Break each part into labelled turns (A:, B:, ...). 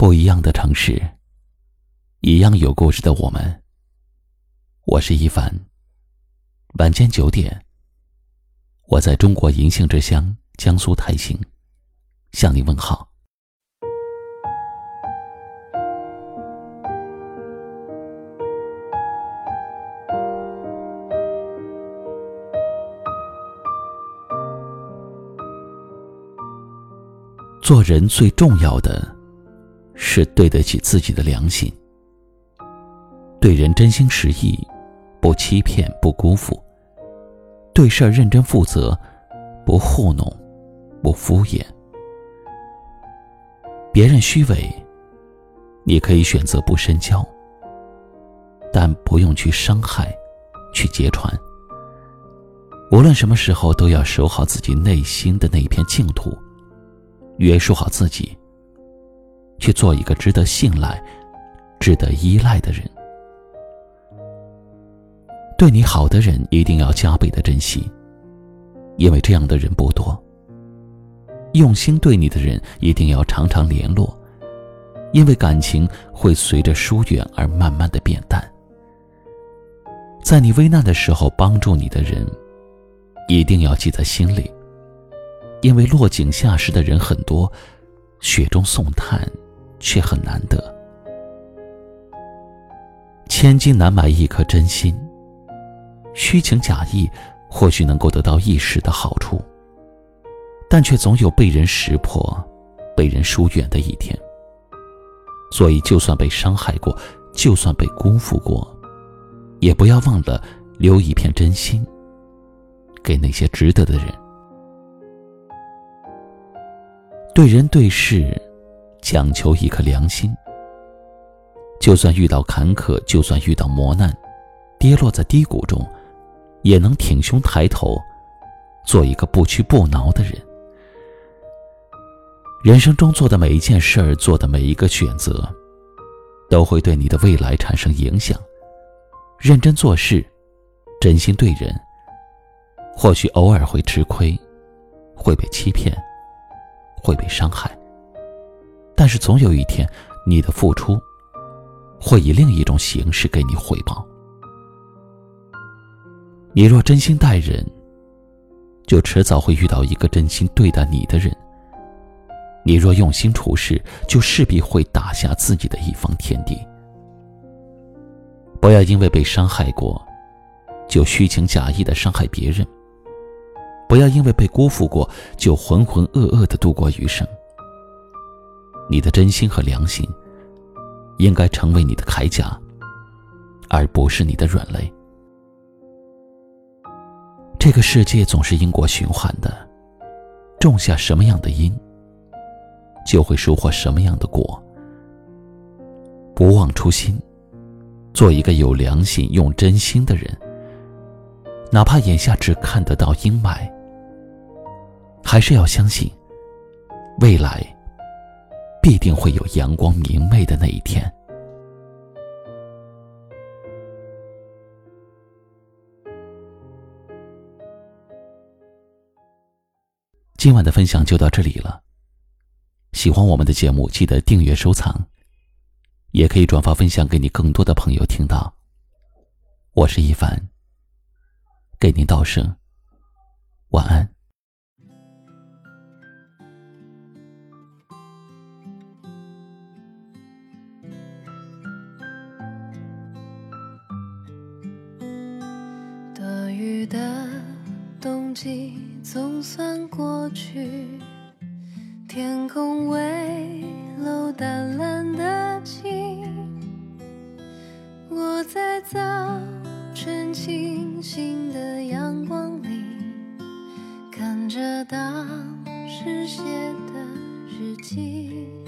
A: 不一样的城市，一样有故事的我们。我是一凡。晚间九点，我在中国银杏之乡江苏台兴向你问好。做人最重要的，是对得起自己的良心。对人真心实意，不欺骗，不辜负；对事儿认真负责，不糊弄，不敷衍。别人虚伪，你可以选择不深交，但不用去伤害，去揭穿。无论什么时候，都要守好自己内心的那一片净土。约束好自己，去做一个值得信赖、值得依赖的人。对你好的人一定要加倍的珍惜，因为这样的人不多。用心对你的人一定要常常联络，因为感情会随着疏远而慢慢的变淡。在你危难的时候帮助你的人，一定要记在心里。因为落井下石的人很多，雪中送炭却很难得。千金难买一颗真心，虚情假意或许能够得到一时的好处，但却总有被人识破、被人疏远的一天。所以，就算被伤害过，就算被辜负过，也不要忘了留一片真心给那些值得的人。对人对事，讲求一颗良心。就算遇到坎坷，就算遇到磨难，跌落在低谷中，也能挺胸抬头，做一个不屈不挠的人。人生中做的每一件事儿，做的每一个选择，都会对你的未来产生影响。认真做事，真心对人，或许偶尔会吃亏，会被欺骗。会被伤害，但是总有一天，你的付出会以另一种形式给你回报。你若真心待人，就迟早会遇到一个真心对待你的人。你若用心处事，就势必会打下自己的一方天地。不要因为被伤害过，就虚情假意的伤害别人。不要因为被辜负过，就浑浑噩噩的度过余生。你的真心和良心，应该成为你的铠甲，而不是你的软肋。这个世界总是因果循环的，种下什么样的因，就会收获什么样的果。不忘初心，做一个有良心、用真心的人，哪怕眼下只看得到阴霾。还是要相信，未来必定会有阳光明媚的那一天。今晚的分享就到这里了。喜欢我们的节目，记得订阅收藏，也可以转发分享给你更多的朋友听到。我是一凡，给您道声晚安。
B: 雨的冬季总算过去，天空微露淡蓝的晴。我在早晨清新的阳光里，看着当时写的日记。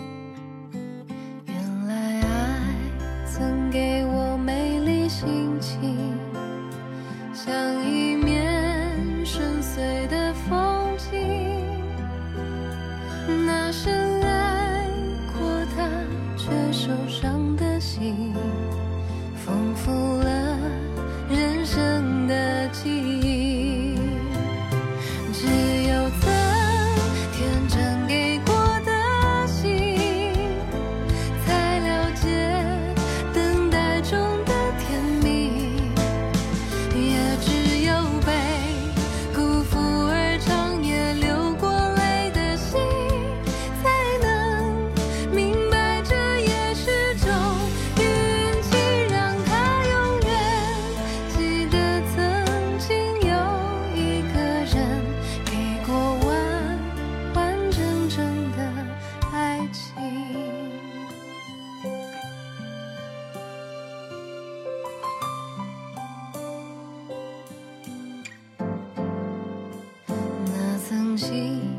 B: 心。